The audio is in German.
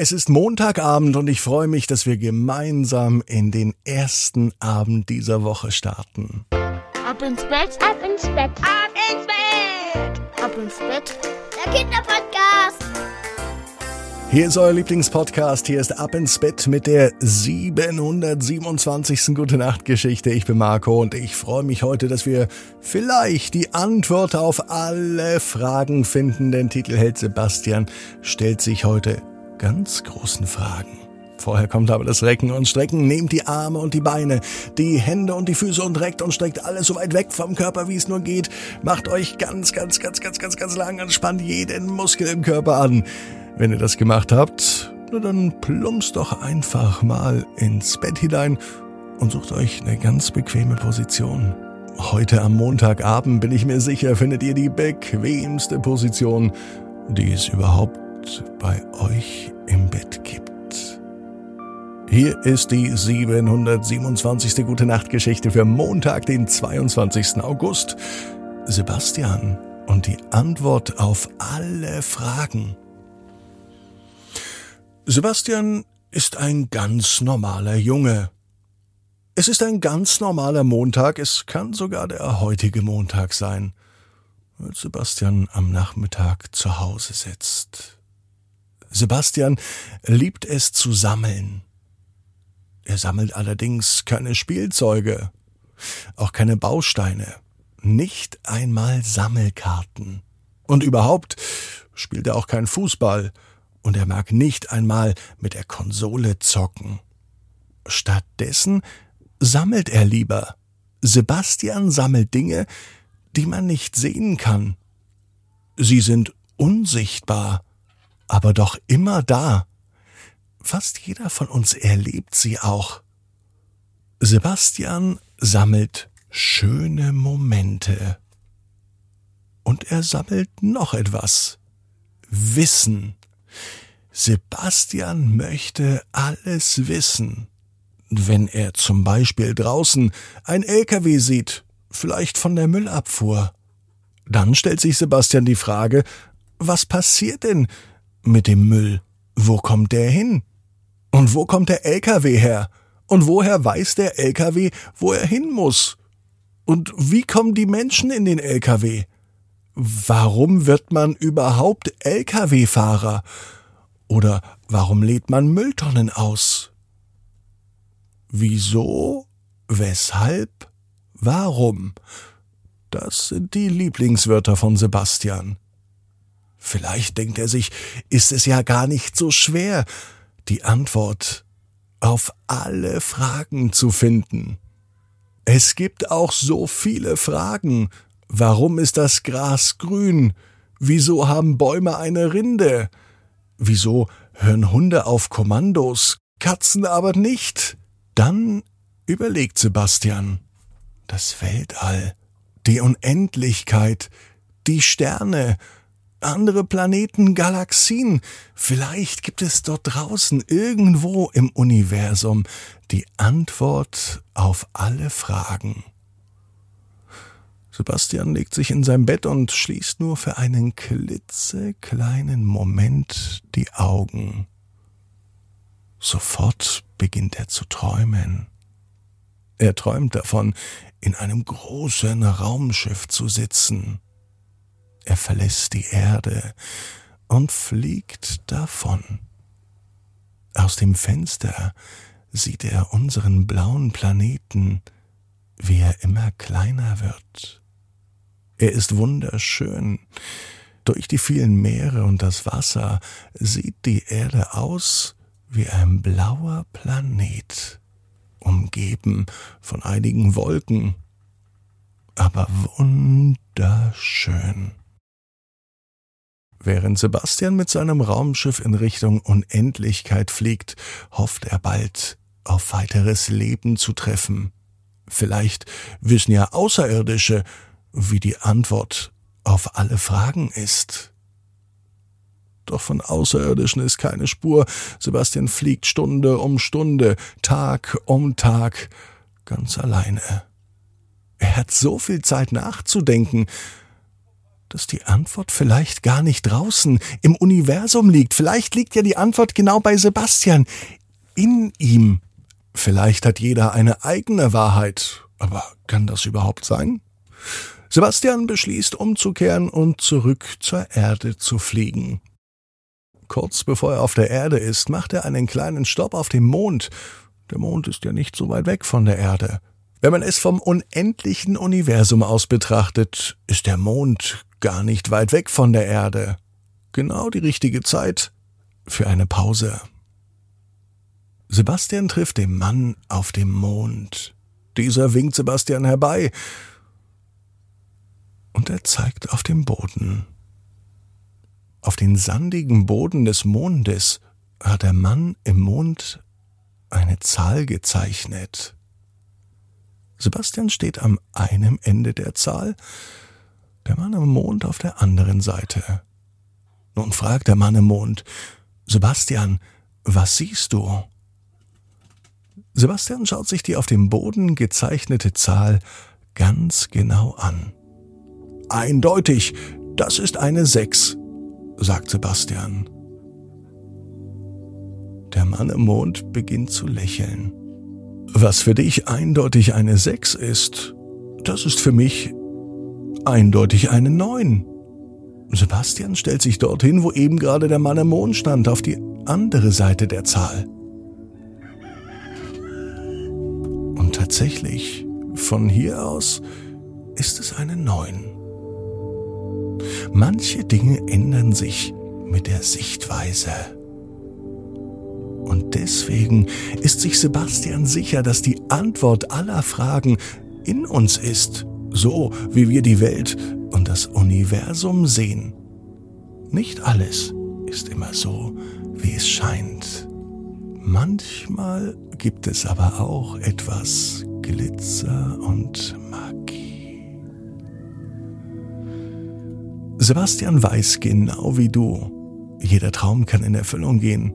Es ist Montagabend und ich freue mich, dass wir gemeinsam in den ersten Abend dieser Woche starten. Ab ins Bett, Ab ins Bett, ab ins Bett, ab ins Bett. der Kinderpodcast. Hier ist euer Lieblingspodcast. Hier ist Ab ins Bett mit der 727. Gute Nacht Geschichte. Ich bin Marco und ich freue mich heute, dass wir vielleicht die Antwort auf alle Fragen finden. Den Titel hält Sebastian, stellt sich heute ganz großen Fragen. Vorher kommt aber das Recken und Strecken. Nehmt die Arme und die Beine, die Hände und die Füße und reckt und streckt alles so weit weg vom Körper, wie es nur geht. Macht euch ganz, ganz, ganz, ganz, ganz, ganz lang und spannt jeden Muskel im Körper an. Wenn ihr das gemacht habt, na dann plumpst doch einfach mal ins Bett hinein und sucht euch eine ganz bequeme Position. Heute am Montagabend bin ich mir sicher, findet ihr die bequemste Position, die es überhaupt bei euch im Bett gibt. Hier ist die 727. Gute Nacht Geschichte für Montag, den 22. August. Sebastian und die Antwort auf alle Fragen. Sebastian ist ein ganz normaler Junge. Es ist ein ganz normaler Montag, es kann sogar der heutige Montag sein, als Sebastian am Nachmittag zu Hause sitzt. Sebastian liebt es zu sammeln. Er sammelt allerdings keine Spielzeuge, auch keine Bausteine, nicht einmal Sammelkarten. Und überhaupt spielt er auch kein Fußball und er mag nicht einmal mit der Konsole zocken. Stattdessen sammelt er lieber. Sebastian sammelt Dinge, die man nicht sehen kann. Sie sind unsichtbar, aber doch immer da. Fast jeder von uns erlebt sie auch. Sebastian sammelt schöne Momente. Und er sammelt noch etwas. Wissen. Sebastian möchte alles wissen. Wenn er zum Beispiel draußen ein LKW sieht, vielleicht von der Müllabfuhr, dann stellt sich Sebastian die Frage, was passiert denn mit dem Müll? Wo kommt der hin? Und wo kommt der LKW her? Und woher weiß der LKW, wo er hin muss? Und wie kommen die Menschen in den LKW? Warum wird man überhaupt LKW-Fahrer? Oder warum lädt man Mülltonnen aus? Wieso? Weshalb? Warum? Das sind die Lieblingswörter von Sebastian. Vielleicht denkt er sich, ist es ja gar nicht so schwer, die Antwort auf alle Fragen zu finden. Es gibt auch so viele Fragen. Warum ist das Gras grün? Wieso haben Bäume eine Rinde? Wieso hören Hunde auf Kommandos, Katzen aber nicht? Dann überlegt Sebastian. Das Weltall, die Unendlichkeit, die Sterne, andere Planeten, Galaxien. Vielleicht gibt es dort draußen irgendwo im Universum die Antwort auf alle Fragen. Sebastian legt sich in sein Bett und schließt nur für einen klitzekleinen Moment die Augen. Sofort beginnt er zu träumen. Er träumt davon, in einem großen Raumschiff zu sitzen. Er verlässt die Erde und fliegt davon. Aus dem Fenster sieht er unseren blauen Planeten, wie er immer kleiner wird. Er ist wunderschön. Durch die vielen Meere und das Wasser sieht die Erde aus wie ein blauer Planet, umgeben von einigen Wolken, aber wunderschön. Während Sebastian mit seinem Raumschiff in Richtung Unendlichkeit fliegt, hofft er bald auf weiteres Leben zu treffen. Vielleicht wissen ja Außerirdische, wie die Antwort auf alle Fragen ist. Doch von Außerirdischen ist keine Spur. Sebastian fliegt Stunde um Stunde, Tag um Tag, ganz alleine. Er hat so viel Zeit nachzudenken, dass die Antwort vielleicht gar nicht draußen im Universum liegt. Vielleicht liegt ja die Antwort genau bei Sebastian, in ihm. Vielleicht hat jeder eine eigene Wahrheit. Aber kann das überhaupt sein? Sebastian beschließt umzukehren und zurück zur Erde zu fliegen. Kurz bevor er auf der Erde ist, macht er einen kleinen Stopp auf dem Mond. Der Mond ist ja nicht so weit weg von der Erde. Wenn man es vom unendlichen Universum aus betrachtet, ist der Mond gar nicht weit weg von der Erde. Genau die richtige Zeit für eine Pause. Sebastian trifft den Mann auf dem Mond. Dieser winkt Sebastian herbei und er zeigt auf den Boden. Auf den sandigen Boden des Mondes hat der Mann im Mond eine Zahl gezeichnet. Sebastian steht am einem Ende der Zahl, der Mann im Mond auf der anderen Seite. Nun fragt der Mann im Mond, Sebastian, was siehst du? Sebastian schaut sich die auf dem Boden gezeichnete Zahl ganz genau an. Eindeutig, das ist eine Sechs, sagt Sebastian. Der Mann im Mond beginnt zu lächeln. Was für dich eindeutig eine Sechs ist, das ist für mich eindeutig eine Neun. Sebastian stellt sich dorthin, wo eben gerade der Mann im Mond stand, auf die andere Seite der Zahl. Und tatsächlich, von hier aus ist es eine Neun. Manche Dinge ändern sich mit der Sichtweise. Deswegen ist sich Sebastian sicher, dass die Antwort aller Fragen in uns ist, so wie wir die Welt und das Universum sehen. Nicht alles ist immer so, wie es scheint. Manchmal gibt es aber auch etwas Glitzer und Magie. Sebastian weiß genau wie du, jeder Traum kann in Erfüllung gehen.